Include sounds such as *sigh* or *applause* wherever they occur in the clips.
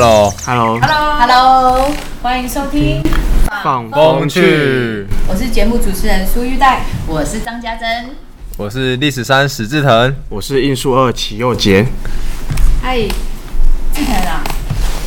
Hello，Hello，Hello，Hello，欢迎收听放风去，我是节目主持人苏玉黛，我是张家珍。我是历史三史志腾，我是应数二齐佑杰。嗨，志腾啊，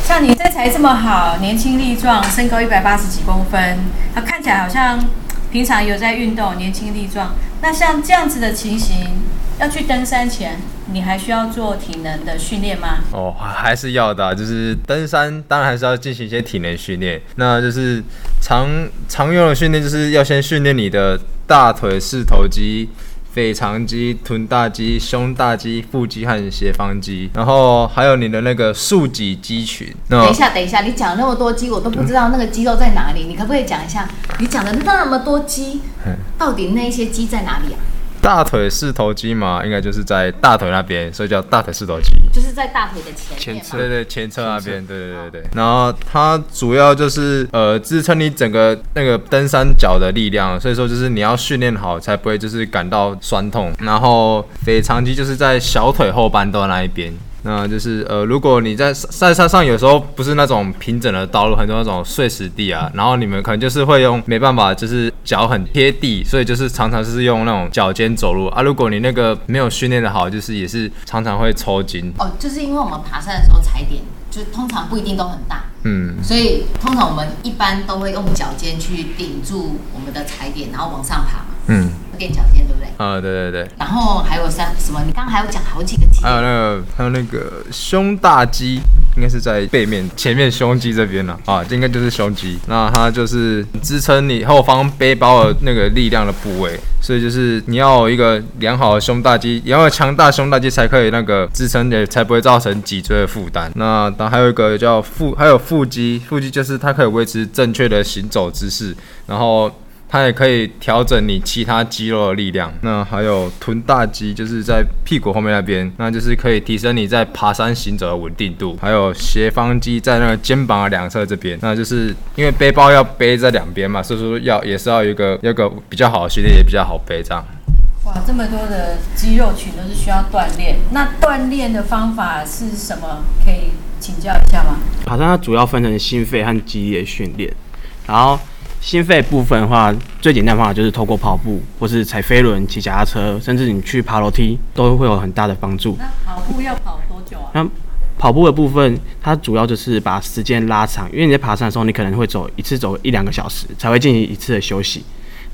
像你身材这么好，年轻力壮，身高一百八十几公分，他看起来好像平常有在运动，年轻力壮。那像这样子的情形，要去登山前，你还需要做体能的训练吗？哦，还是要的啊、就是登山当然还是要进行一些体能训练。那就是常常用的训练，就是要先训练你的大腿四头肌。腓肠肌、臀大肌、胸大肌、腹肌和斜方肌，然后还有你的那个竖脊肌群。等一下，等一下，你讲那么多肌，我都不知道那个肌肉在哪里。你可不可以讲一下？你讲的那么多肌，到底那些肌在哪里啊？大腿四头肌嘛，应该就是在大腿那边，所以叫大腿四头肌。就是在大腿的前前侧。对对，前侧那边，对对对对。然后它主要就是呃支撑你整个那个登山脚的力量，所以说就是你要训练好，才不会就是感到酸痛。然后腓肠肌就是在小腿后半段那一边。那就是呃，如果你在在山上有时候不是那种平整的道路，很多那种碎石地啊，然后你们可能就是会用没办法，就是脚很贴地，所以就是常常是用那种脚尖走路啊。如果你那个没有训练的好，就是也是常常会抽筋。哦，就是因为我们爬山的时候踩点，就通常不一定都很大，嗯，所以通常我们一般都会用脚尖去顶住我们的踩点，然后往上爬嘛。嗯，垫脚尖对不对？啊，对对对，然后还有三什么？你刚刚还有讲好几个肌还。有那个还有那个胸大肌，应该是在背面前面胸肌这边了啊，这应该就是胸肌。那它就是支撑你后方背包的那个力量的部位，所以就是你要有一个良好的胸大肌，也要有强大胸大肌才可以那个支撑的，才不会造成脊椎的负担。那当然还有一个叫腹，还有腹肌，腹肌就是它可以维持正确的行走姿势，然后。它也可以调整你其他肌肉的力量。那还有臀大肌，就是在屁股后面那边，那就是可以提升你在爬山行走的稳定度。还有斜方肌在那个肩膀的两侧这边，那就是因为背包要背在两边嘛，所以说要也是要有一个有一个比较好的训练，也比较好背这样。哇，这么多的肌肉群都是需要锻炼。那锻炼的方法是什么？可以请教一下吗？爬山它主要分成心肺和肌力的训练，然后心肺部分的话，最简单的方法就是透过跑步，或是踩飞轮、骑脚踏车，甚至你去爬楼梯，都会有很大的帮助。那跑步要跑多久啊？那跑步的部分，它主要就是把时间拉长，因为你在爬山的时候，你可能会走一次走一两个小时，才会进行一次的休息。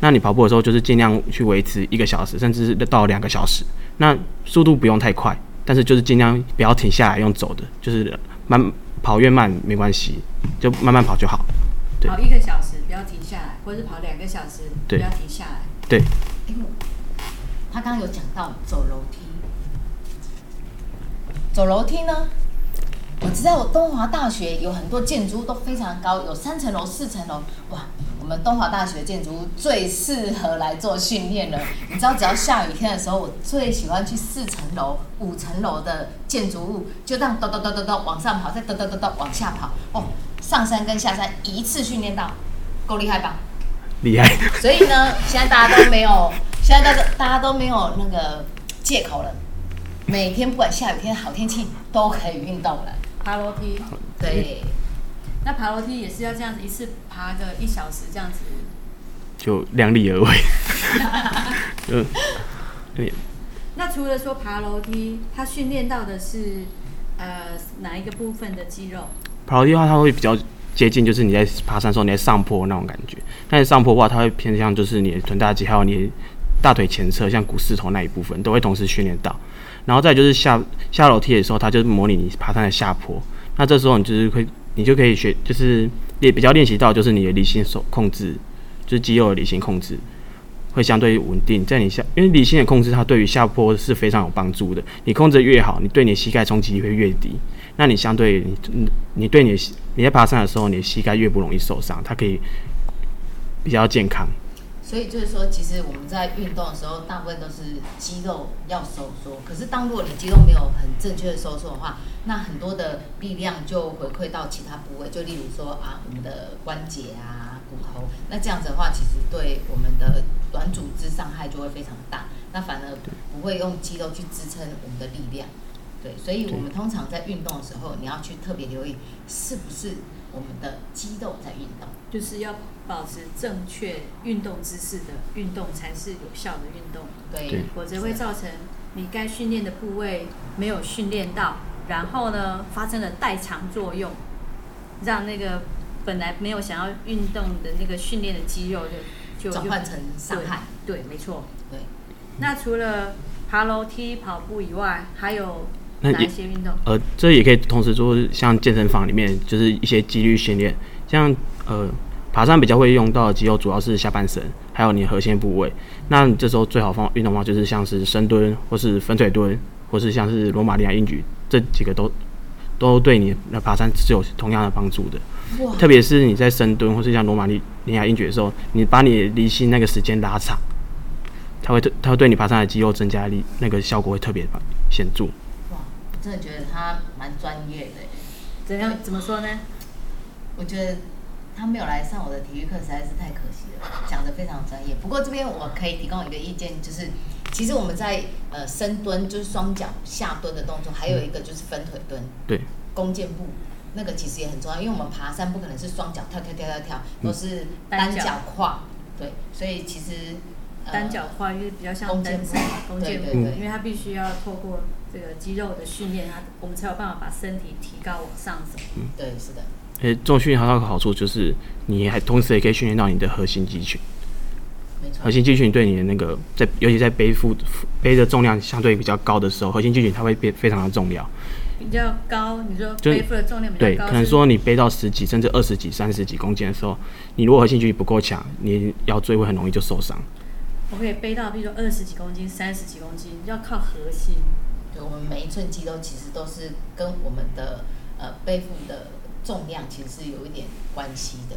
那你跑步的时候，就是尽量去维持一个小时，甚至是到两个小时。那速度不用太快，但是就是尽量不要停下来用走的，就是慢跑越慢没关系，就慢慢跑就好。对跑一个小时不要停下来，或是跑两个小时不要停下来。对，他刚刚有讲到走楼梯，走楼梯呢？我知道东华大学有很多建筑物都非常高，有三层楼、四层楼，哇！我们东华大学建筑物最适合来做训练了。你知道，只要下雨天的时候，我最喜欢去四层楼、五层楼的建筑物，就这样咚咚咚咚咚往上跑，再咚咚咚咚往下跑。哦，上山跟下山一次训练到，够厉害吧？厉害。所以呢，现在大家都没有，*laughs* 现在大家大家都没有那个借口了。每天不管下雨天、好天气，都可以运动了。爬楼梯，对。那爬楼梯也是要这样子，一次爬个一小时这样子。就量力而为。*laughs* 嗯，对，那除了说爬楼梯，他训练到的是呃哪一个部分的肌肉？爬楼梯的话，它会比较接近，就是你在爬山的时候你在上坡那种感觉。但是上坡的话，它会偏向就是你的臀大肌还有你大腿前侧，像股四头那一部分都会同时训练到。然后再就是下下楼梯的时候，它就是模拟你爬山的下坡。那这时候你就是会，你就可以学，就是也比较练习到就是你的离心手控制，就是肌肉的离心控制，会相对稳定，在你下，因为离心的控制它对于下坡是非常有帮助的。你控制越好，你对你膝盖冲击力会越低。那你相对你你对你你在爬山的时候，你的膝盖越不容易受伤，它可以比较健康。所以就是说，其实我们在运动的时候，大部分都是肌肉要收缩。可是当如果你肌肉没有很正确的收缩的话，那很多的力量就回馈到其他部位，就例如说啊，我们的关节啊、骨头。那这样子的话，其实对我们的软组织伤害就会非常大。那反而不会用肌肉去支撑我们的力量。对，所以我们通常在运动的时候，你要去特别留意是不是我们的肌肉在运动。就是要保持正确运动姿势的运动才是有效的运动，对，否则会造成你该训练的部位没有训练到，然后呢发生了代偿作用，让那个本来没有想要运动的那个训练的肌肉就就转换成伤害。对，没错。对，那除了爬楼梯、跑步以外，还有那也哪一些运动？呃，这也可以同时做，像健身房里面就是一些肌力训练，像呃爬山比较会用到的肌肉主要是下半身，还有你的核心部位。那你这时候最好方运动方法就是像是深蹲，或是分腿蹲，或是像是罗马尼亚硬举，这几个都都对你的爬山是有同样的帮助的。哇，特别是你在深蹲或是像罗马尼亚硬举的时候，你把你离心那个时间拉长，它会特它会对你爬山的肌肉增加力，那个效果会特别显著。真的觉得他蛮专业的。怎样怎么说呢？我觉得他没有来上我的体育课实在是太可惜了，讲的非常专业。不过这边我可以提供一个意见，就是其实我们在呃深蹲，就是双脚下蹲的动作，还有一个就是分腿蹲，对，弓箭步。那个其实也很重要，因为我们爬山不可能是双脚跳跳跳跳跳，都是单单脚脚跨，对，所以其实、呃单脚跨越比较像弓箭步弓箭步，对对对因为它必须要透过这个肌肉的训练，它我们才有办法把身体提高往上走。嗯对是的，诶，这种训练还有一个好处就是，你还同时也可以训练到你的核心肌群。没错核。心肌群对你的那个在，尤其在背负背的重量相对比较高的时候，核心肌群它会变非常的重要。比较高，你说就背负的重量比，较高，可能说你背到十几甚至二十几、三十几公斤的时候，你如果核心肌群不够强，你腰椎会很容易就受伤。我可以背到，比如说二十几公斤、三十几公斤，要靠核心。对，我们每一寸肌肉其实都是跟我们的呃背负的重量其实是有一点关系的。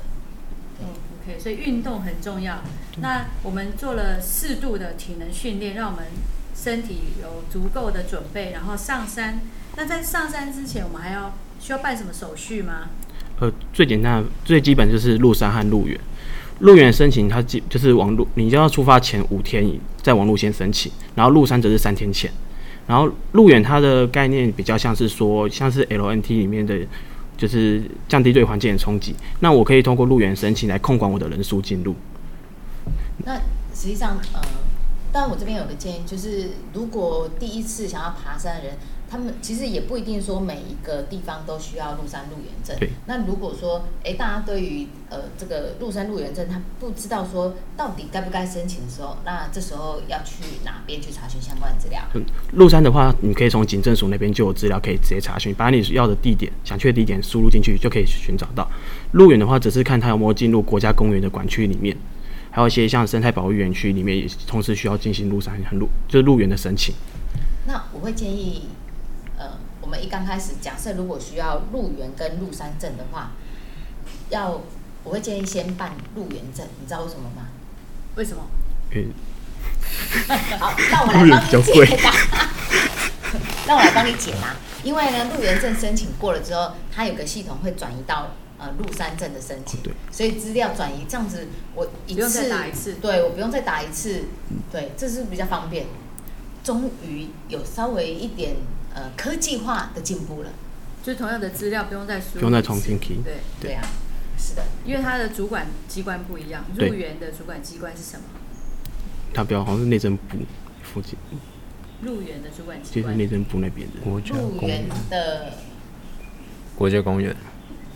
对嗯，OK，所以运动很重要。那我们做了适度的体能训练，让我们身体有足够的准备，然后上山。那在上山之前，我们还要需要办什么手续吗？呃，最简单的、最基本就是入山和入园。入园申请它基就是网路，你就要出发前五天以在网路先申请，然后入山则是三天前。然后路远它的概念比较像是说，像是 LNT 里面的，就是降低对环境的冲击。那我可以通过路远申请来控管我的人数进入。那实际上，呃，但我这边有个建议，就是如果第一次想要爬山的人，他们其实也不一定说每一个地方都需要入山入园证对。那如果说，哎，大家对于呃这个入山入园证，他不知道说到底该不该申请的时候，那这时候要去哪边去查询相关的资料？入山的话，你可以从警政署那边就有资料可以直接查询，把你要的地点、想去的地点输入进去，就可以寻找到。入园的话，只是看它有没有进入国家公园的管区里面，还有一些像生态保育园区里面，也同时需要进行入山和入就是入园的申请。那我会建议，们一刚开始，假设如果需要入园跟入山证的话，要我会建议先办入园证，你知道为什么吗？为什么？嗯，好，那我来帮你解答。让 *laughs* 我来帮你解答，因为呢，入园证申请过了之后，它有个系统会转移到呃入山证的申请，所以资料转移这样子，我一次不用再打一次对我不用再打一次，对，这是比较方便。终于有稍微一点呃科技化的进步了，就是同样的资料不用再输不用再重新 key 对，对。啊，是的，因为它的主管机关不一样，入园的主管机关是什么？他比较好像是内政部附近，入园的主管机关。就是内政部那边的。国家公园。的国家公园，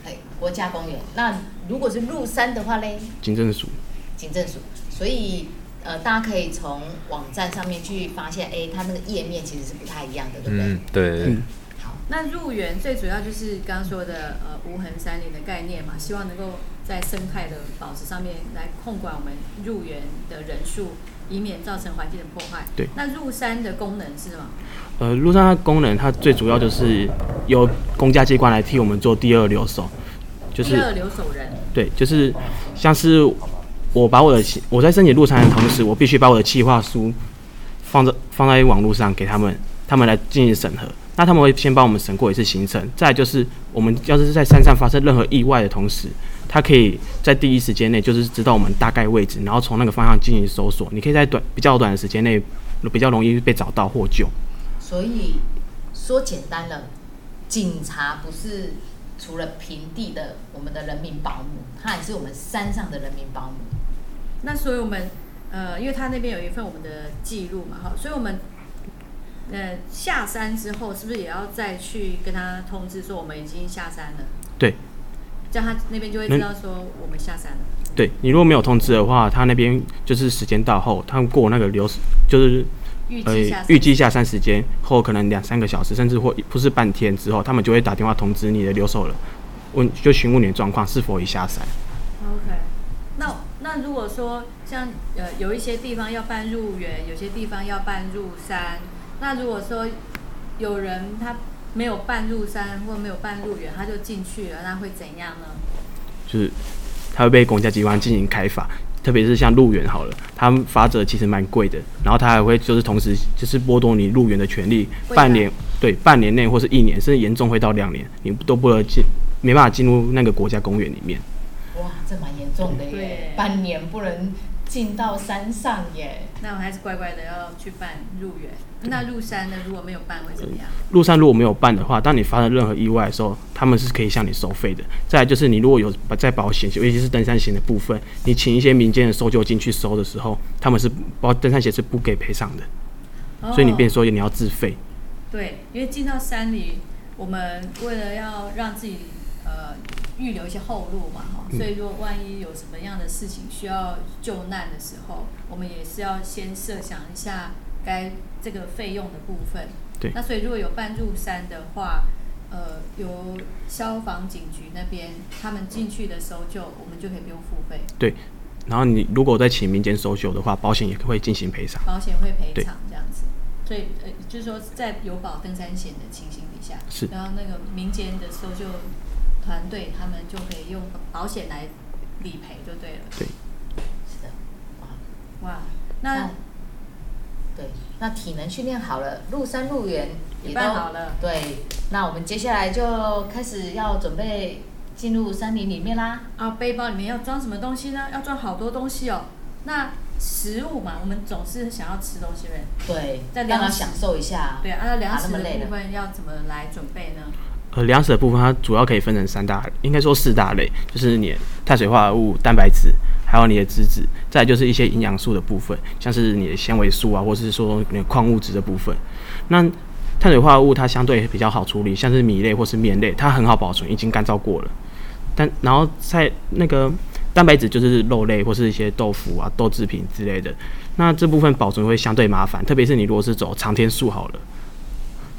哎国家公园。那如果是入山的话嘞，警政署。警政署，所以呃，大家可以从网站上面去发现，哎，它那个页面其实是不太一样的，对不对？嗯，对好，那入园最主要就是刚刚说的呃无痕山林的概念嘛，希望能够在生态的保持上面来控管我们入园的人数，以免造成环境的破坏。对那入山的功能是什么？呃，入山的功能它最主要就是由公家机关来替我们做第二留守，就是第二留守人。对，就是像是我把我的我在申请入山的同时，我必须把我的企划书放在放在网络上给他们，他们来进行审核。那他们会先帮我们审过一次行程，再就是我们要是在山上发生任何意外的同时，他可以在第一时间内就是知道我们大概位置，然后从那个方向进行搜索。你可以在短比较短的时间内比较容易被找到获救。所以说简单了，警察不是除了平地的我们的人民保姆，他也是我们山上的人民保姆。那所以我们呃，因为他那边有一份我们的记录嘛，哈，所以我们呃下山之后，是不是也要再去跟他通知说我们已经下山了？对，这样他那边就会知道说我们下山了。对你如果没有通知的话，他那边就是时间到后，他们过那个流就是呃预计下山预计下山时间后，可能两三个小时，甚至或不是半天之后，他们就会打电话通知你的留守人，问就询问你的状况是否已下山。OK，那那如果说像呃有一些地方要办入园，有些地方要办入山，那如果说有人他没有办入山或没有办入园，他就进去了，那会怎样呢？就是他会被公家机关进行开罚，特别是像入园好了，他们罚则其实蛮贵的，然后他还会就是同时就是剥夺你入园的权利，半年对半年内或是一年，甚至严重会到两年，你都不能进，没办法进入那个国家公园里面。哇，这蛮严重的耶对，半年不能进到山上耶。那我还是乖乖的要去办入园。那入山呢？如果没有办会怎么样？入山如果没有办的话，当你发生任何意外的时候，他们是可以向你收费的。再来就是你如果有在保险，尤其是登山险的部分，你请一些民间的搜救进去收的时候，他们是包登山险是不给赔偿的，所以你变哦说你要自费。对，因为进到山里，我们为了要让自己呃预留一些后路嘛，哈，嗯所以如果万一有什么样的事情需要救难的时候，我们也是要先设想一下该这个费用的部分。对那所以如果有半入山的话，呃，由消防警局那边他们进去的搜救，我们就可以不用付费，对，然后你如果再请民间搜救的话，保险也会进行赔偿。保险会赔偿这样子。所以呃，就是说在有保登山险的情形底下，是然后那个民间的搜救团队，他们就可以用保险来理赔，就对了。对，是的，哇，哇，那那对，那体能训练好了，入山入园也都办好了对，那我们接下来就开始要准备进入山林里面啦。啊，背包里面要装什么东西呢？要装好多东西哦。那食物嘛，我们总是想要吃东西呗。对，让他享受一下。对啊，那粮食的部分要怎么来准备呢？呃，粮食的部分它主要可以分成三大，应该说四大类，就是你碳水化合物、蛋白质，还有你的脂质，再就是一些营养素的部分，像是你的纤维素啊，或是说你的矿物质的部分。那碳水化合物它相对比较好处理，像是米类或是面类，它很好保存，已经干燥过了。但然后在那个蛋白质就是肉类或是一些豆腐啊、豆制品之类的，那这部分保存会相对麻烦，特别是你如果是走长天数好了，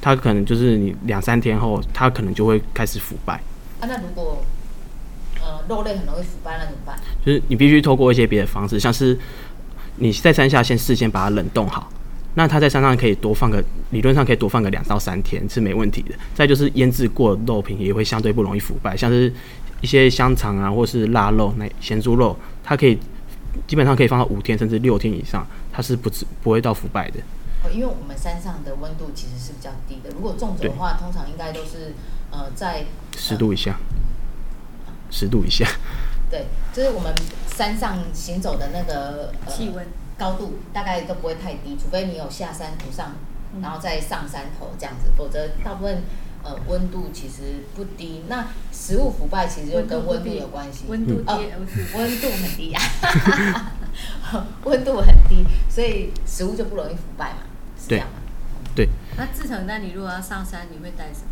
它可能就是你两三天后，它可能就会开始腐败。啊，那如果呃肉类很容易腐败，那怎么办？就是你必须透过一些别的方式，像是你在山下先事先把它冷冻好，那它在山上可以多放个，理论上可以多放个两到三天是没问题的。再就是腌制过的肉品也会相对不容易腐败，像是一些香肠啊，或是腊肉、那咸猪肉，它可以基本上可以放到五天甚至六天以上，它是不不会到腐败的。哦，因为我们山上的温度其实是比较低的，如果种植的话，通常应该都是呃在十度以下，十度以下，对，就是我们山上行走的那个、呃、气温高度大概都不会太低，除非你有下山途上，嗯然后再上山头这样子，否则大部分呃温度其实不低。那食物腐败其实就跟温度有关系，温度。低，哦温度温度很低。*laughs* 啊，*laughs* 温度很低，所以食物就不容易腐败嘛，是这样吗？那志成，那你如果要上山，你会带什么？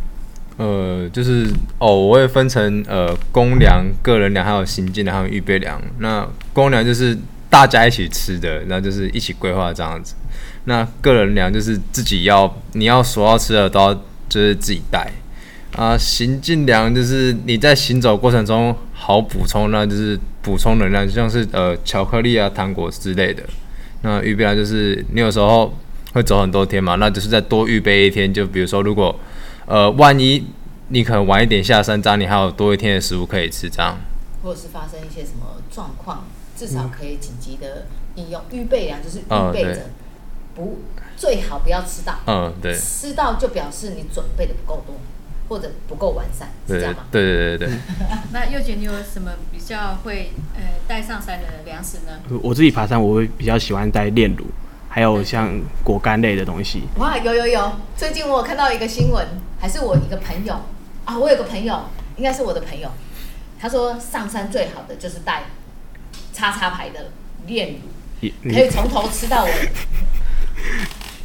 呃，就是哦，我会分成呃公粮、个人粮，还有行进粮，还有预备粮。那公粮就是大家一起吃的，然后就是一起规划这样子。那个人粮就是自己要，你要所要吃的都要就是自己带。啊，行进粮就是你在行走过程中好补充，那就是补充能量，就像是呃巧克力啊、糖果之类的，那预备粮就是你有时候会走很多天嘛，那就是再多预备一天。就比如说，如果呃万一你可能晚一点下山，这样你还有多一天的食物可以吃，这样。或者是发生一些什么状况，至少可以紧急的应用。预备粮就是预备着，不最好不要吃到，嗯，对，吃到就表示你准备的不够多，或者不够完善，是这样吗？对对对对。*laughs* 那幼姐，你有什么比较会呃带上山的粮食呢？我自己爬山，我会比较喜欢带炼乳，还有像果干类的东西。哇，有有有！最近我有看到一个新闻，还是我一个朋友啊，我有个朋友，应该是我的朋友，他说上山最好的就是带叉叉牌的炼乳，也可以从头吃到尾。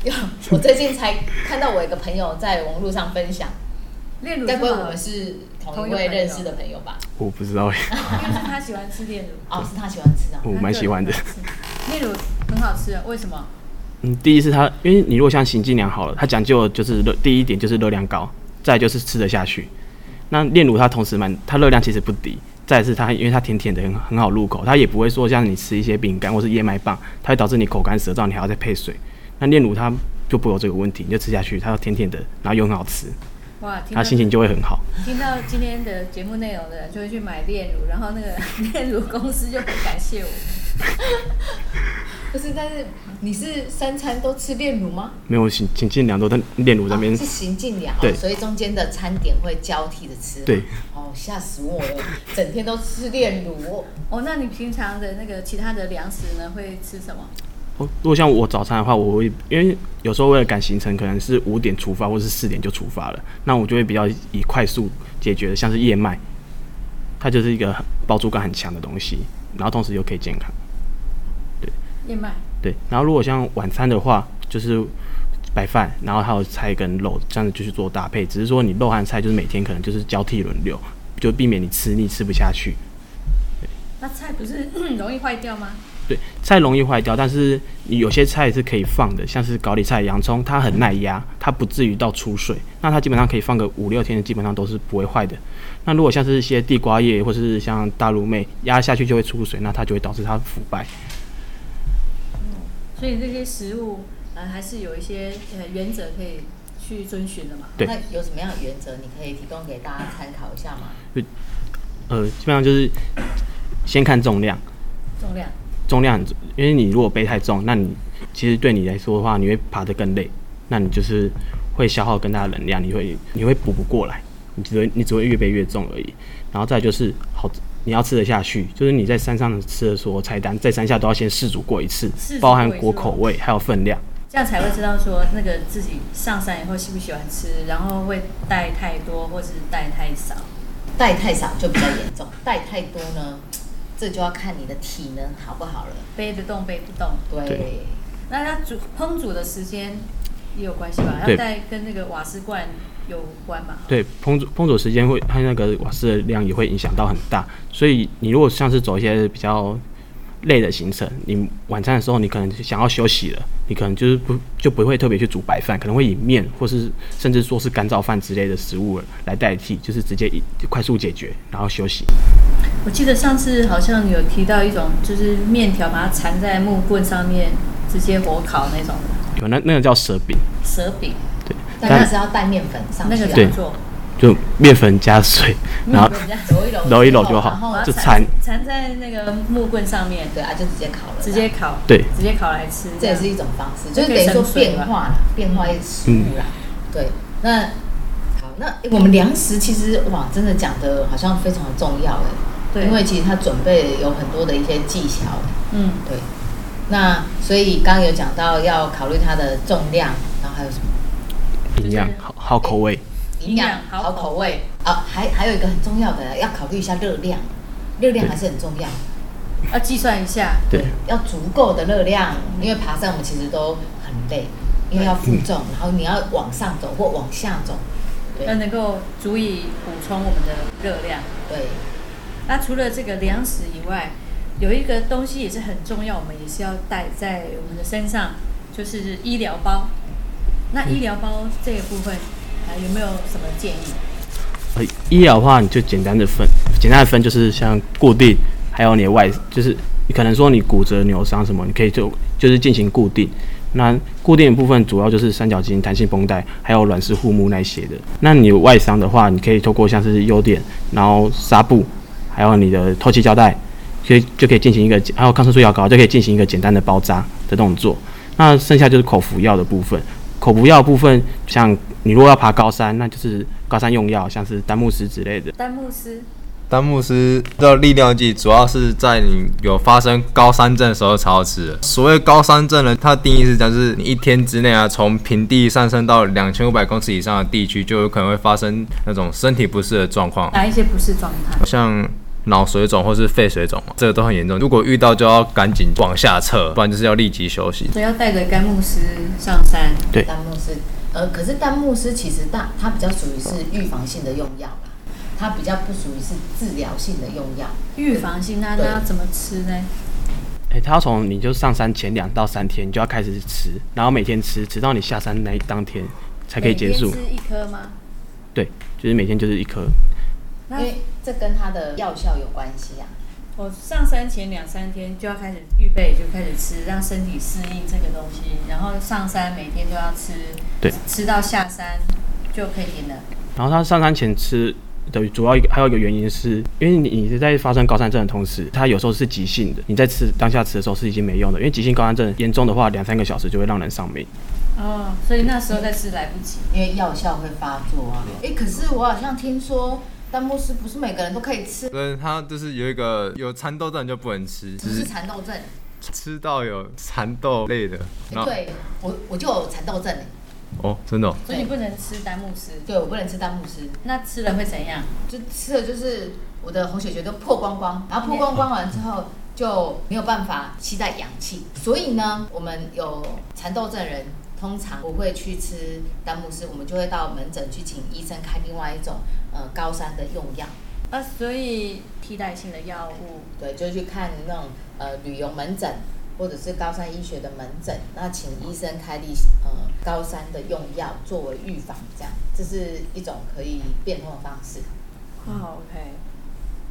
有，我最近才看到我一个朋友在网络上分享，炼乳该不会我们是同同一位认识的朋友吧？我不知道，因为是他喜欢吃炼乳，哦，是他喜欢吃啊。我蛮喜欢的。*laughs* 炼乳很好吃啊，为什么？嗯，第一是它，因为你如果像行进粮好了，它讲究就是热，第一点就是热量高，再就是吃得下去。那炼乳它同时蛮，它热量其实不低，再是它因为它甜甜的很很好入口，它也不会说像你吃一些饼干或是燕麦棒，它会导致你口干舌燥，你还要再配水。那炼乳它就不会有这个问题，你就吃下去，它甜甜的，然后又很好吃，哇，听到它心情就会很好。听到今天的节目内容的人就会去买炼乳，然后那个 *laughs* 炼乳公司就很感谢我。不是，但是你是三餐都吃炼乳吗？没有行行进粮都在炼乳那边哦、是行进粮，对哦，所以中间的餐点会交替的吃。对，哦，吓死我了，整天都吃炼乳。哦，那你平常的那个其他的粮食呢，会吃什么？哦，如果像我早餐的话，我会因为有时候为了赶行程，可能是五点出发，或是四点就出发了，那我就会比较以快速解决的，像是燕麦，它就是一个很饱足感很强的东西，然后同时又可以健康。燕麦。对，然后如果像晚餐的话，就是白饭，然后还有菜跟肉，这样子就去做搭配。只是说你肉和菜就是每天可能就是交替轮流，就避免你吃腻吃不下去。那菜不是 *clears throat* 容易坏掉吗？对，菜容易坏掉，但是你有些菜是可以放的，像是高丽菜、洋葱，它很耐压，它不至于到出水。那它基本上可以放个五六天，基本上都是不会坏的。那如果像是一些地瓜叶或是像大陆妹压下去就会出水，那它就会导致它腐败。所以这些食物呃还是有一些呃原则可以去遵循的嘛。对那有什么样的原则，你可以提供给大家参考一下吗？呃，基本上就是先看重量，重量。重量很重，因为你如果背太重，那你其实对你来说的话，你会爬得更累，那你就是会消耗更大的能量，你会你会补不过来，你只会你只会越背越重而已。然后再就是好，你要吃得下去，就是你在山上吃的所有菜单，在山下都要先试煮过一次，包含果口味还有分量。这样才会知道说那个自己上山以后喜不喜欢吃，然后会带太多或是带太少。带太少就比较严重，带太多呢，这就要看你的体能好不好了。背得动背不动。对，对那它煮烹煮的时间也有关系吧？对要带跟那个瓦斯罐有关嘛？对，烹煮烹煮时间会和那个瓦斯的量也会影响到很大，所以你如果像是走一些比较累的行程，你晚餐的时候你可能想要休息了，你可能就是不就不会特别去煮白饭，可能会以面或是甚至说是干燥饭之类的食物来代替，就是直接一快速解决，然后休息。我记得上次好像有提到一种，就是面条把它缠在木棍上面，直接火烤那种。有那那个叫蛇饼，蛇饼，对，但那是要带面粉上那去啊，做？就面粉加水，然后揉一揉，揉一揉就好然后就缠缠。在那个木棍上面，对啊，就直接烤了，直接烤，对。直接烤来吃。这也是一种方式，就是等于说变化啦，变化一些食物啦。对，那好，那我们粮食其实哇，真的讲的好像非常的重要哎，对。因为其实它准备有很多的一些技巧，嗯，对。那所以刚刚有讲到要考虑它的重量，然后还有什么营养好好口味。营养、营养好口味啊，还还有一个很重要的要考虑一下热量，热量还是很重要。要计算一下。对，要足够的热量，因为爬山我们其实都很累，因为要负重，然后你要往上走或往下走，要能够足以补充我们的热量。对，那除了这个粮食以外，有一个东西也是很重要，我们也是要带在我们的身上，就是医疗包。那医疗包这个部分，呃，有没有什么建议？呃，医疗的话，你就简单的分，简单的分就是像固定，还有你的外，就是你可能说你骨折、扭伤什么，你可以就就是进行固定。那固定的部分主要就是三角巾、弹性绷带，还有软式护木那些的。那你外伤的话，你可以透过像是优点，然后纱布，还有你的透气胶带，可以就可以进行一个，还有抗生素药膏，就可以进行一个简单的包扎的动作。那剩下就是口服药的部分。口服药部分，像你如果要爬高山，那就是高山用药，像是丹木斯之类的。丹木斯丹木斯的力量剂主要是在你有发生高山症的时候才要吃的。所谓高山症呢，它的定义是讲是你一天之内啊，从平地上升到两千五百公尺以上的地区，就有可能会发生那种身体不适的状况，哪一些不适状态？像脑水肿或是肺水肿，这个都很严重。如果遇到就要赶紧往下撤，不然就是要立即休息。所以要带着甘木斯上山。对丹木斯，呃，可是丹木斯其实大它比较属于是预防性的用药啦，它比较不属于是治疗性的用药。预防性，那那要怎么吃呢？诶、它要从你就上山前两到三天你就要开始吃，然后每天吃，直到你下山那一当天才可以结束每。天吃一颗吗？对，就是每天就是一颗。那因为这跟它的药效有关系啊。我上山前两三天就要开始预备，就开始吃，让身体适应这个东西。然后上山每天都要吃，对，吃到下山就可以停了。然后他上山前吃的主要一个还有一个原因是，因为你你是在发生高山症的同时，它有时候是急性的，你在吃当下吃的时候是已经没用的，因为急性高山症严重的话，两三个小时就会让人丧命。哦，所以那时候再吃来不及。因为药效会发作啊。哎、可是我好像听说丹木斯不是每个人都可以吃，对，他就是有一个有蚕豆症就不能吃，只是蚕豆症。吃到有蚕豆类的。对我我就有蚕豆症哎，哦，真的哦、所以你不能吃丹木斯，对我不能吃丹木斯，那吃了会怎样？就吃了就是我的红血球都破光光，然后破光光完之后就没有办法吸带氧气，所以呢，我们有蚕豆症人通常不会去吃丹木斯，我们就会到门诊去请医生开另外一种呃高山的用药，啊，所以替代性的药物，对，就去看那种呃旅游门诊。或者是高山医学的门诊，那请医生开立呃高山的用药作为预防，这样这是一种可以变通的方式。哦，OK，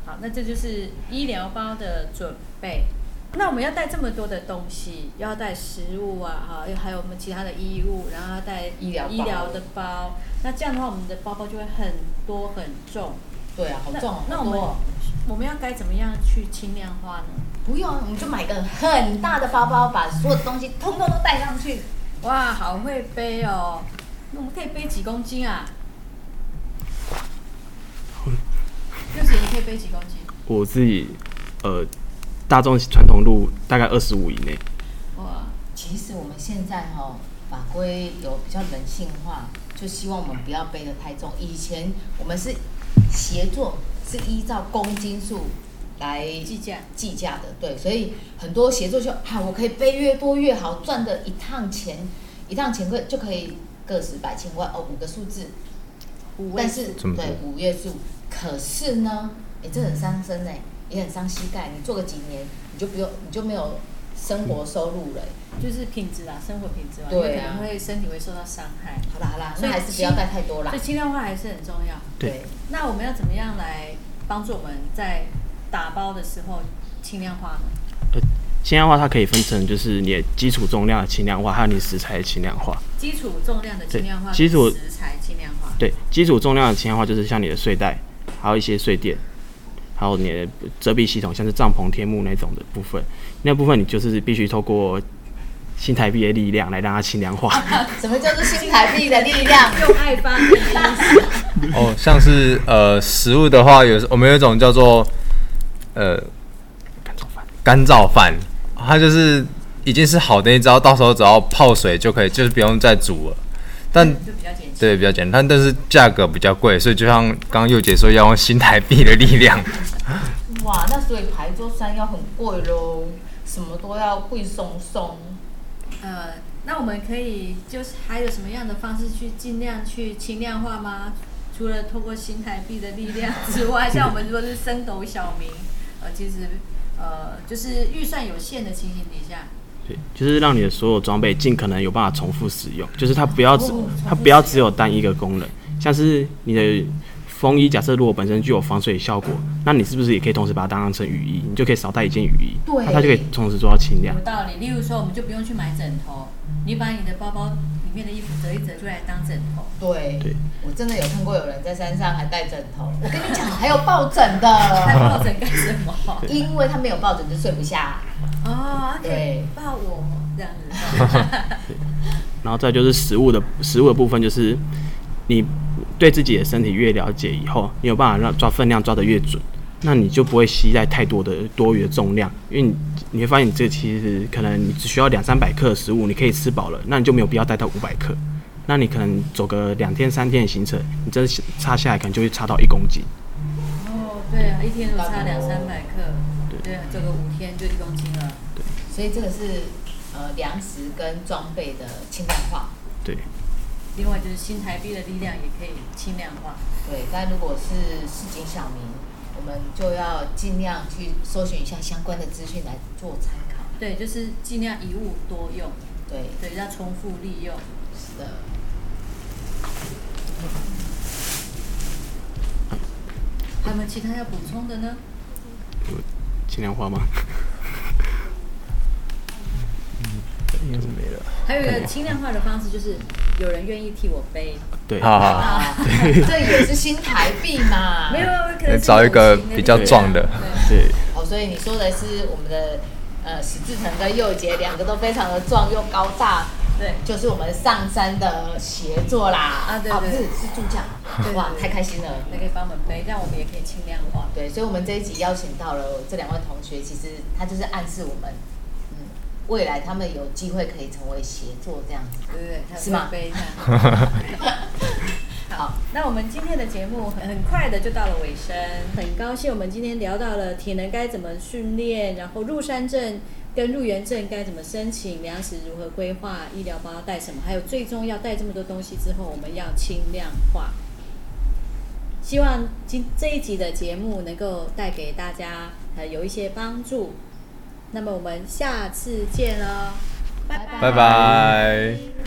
好，那这就是医疗包的准备。那我们要带这么多的东西，要带食物啊，哈，还有我们其他的衣物，然后要带医疗医疗的包。那这样的话，我们的包包就会很多很重。对啊，好重哦，那我们哦我们要该怎么样去轻量化呢？不用，我们就买个很大的包包，把所有的东西通通都带上去。哇，好会背哦！那我们可以背几公斤啊？六姐，你可以背几公斤？我自己呃，大众传统路大概二十五以内。哇，其实我们现在哈、法规有比较人性化，就希望我们不要背得太重。以前我们是协作是依照公斤数来计价。计价的，对，所以很多协作就啊，我可以背越多越好，赚的一趟钱，一趟钱会就可以个十百千万哦，五个数字，五位但是对五位数，可是呢，哎、这很伤身哎、也很伤膝盖，你做个几年，你就不用，你就没有生活收入了欸、就是品质啦，生活品质嘛，对啊可能会身体会受到伤害，好啦好啦，所以那还是不要带太多啦所以。轻量化还是很重要。对那我们要怎么样来帮助我们在打包的时候轻量化呢？轻量化它可以分成就是你的基础重量的轻量化，还有你食材的轻量化。基础重量的轻量化，对基础食材轻量化。对，基础重量的轻量化就是像你的睡袋，还有一些睡垫，还有你的遮蔽系统，像是帐篷、天幕那种的部分。那部分你就是必须透过新台币的力量来让它轻量化。*laughs* 什么叫做新台币的力量？用爱发。哦，像是呃食物的话，有我们有一种叫做呃干燥饭。干燥饭，它就是已经是好的一招，到时候只要泡水就可以，就是不用再煮了。但就比较简单。对比较简单，但是价格比较贵，所以就像刚刚佑姐说，要用新台币的力量。*laughs* 哇，那所以牌桌山要很贵喽，什么都要贵松松。呃，那我们可以就是还有什么样的方式去尽量去轻量化吗？除了透过新台币的力量之外，像我们如果是升斗小民，呃，其实呃就是预算有限的情形底下，对，就是让你的所有装备尽可能有办法重复使用，就是它不要只哦它不要只有单一个功能，像是你的风衣假设如果本身具有防水效果，那你是不是也可以同时把它当成雨衣？你就可以少带一件雨衣，对那它就可以同时做到轻量有。道理。例如说，我们就不用去买枕头，你把你的包包里面的衣服折一折，就来当枕头。对，对我真的有看过有人在山上还带枕头。*laughs* 我跟你讲，还有抱枕带的，抱枕干什么？因为他没有抱枕就睡不下。哦，对抱我这样子。*laughs* 然后再就是食物的食物的部分，就是你对自己的身体越了解以后，你有办法让抓分量抓得越准，那你就不会携带太多的多余的重量，因为你你会发现你这其实可能你只需要两三百克的食物，你可以吃饱了，那你就没有必要带到五百克。那你可能走个两天三天的行程，你这差下来可能就会差到一公斤。哦，对啊，一天如果差两三百克，对啊，走个五天就一公斤了。对所以这个是呃粮食跟装备的轻量化。对，另外就是新台币的力量也可以轻量化。对，但如果是市井小民，我们就要尽量去搜寻一下相关的资讯来做参考。对，就是尽量一物多用，对，对，要重复利用。是的。还有没有其他要补充的呢？轻量化吗？应该是没了。还有一个轻量化的方式，就是有人愿意替我背。对，好好，啊，这也是新台币嘛。没有，可能找一个比较壮的。对。对，哦，所以你说的是我们的呃史志成跟佑杰两个都非常的壮又高大，对。就是我们上山的协作啦。啊对对哦不是是助教。对，哇，太开心了。那可以帮我们背，这样我们也可以轻量化。对，所以我们这一集邀请到了这两位同学，其实他就是暗示我们，嗯，未来他们有机会可以成为协作这样子。对不对？是吗。*laughs* 好，那我们今天的节目很很快的就到了尾声，很高兴我们今天聊到了体能该怎么训练，然后入山证跟入园证该怎么申请，粮食如何规划，医疗包要带什么，还有最重要带这么多东西之后，我们要轻量化。希望今这一集的节目能够带给大家呃有一些帮助。那么我们下次见喽，拜拜拜拜。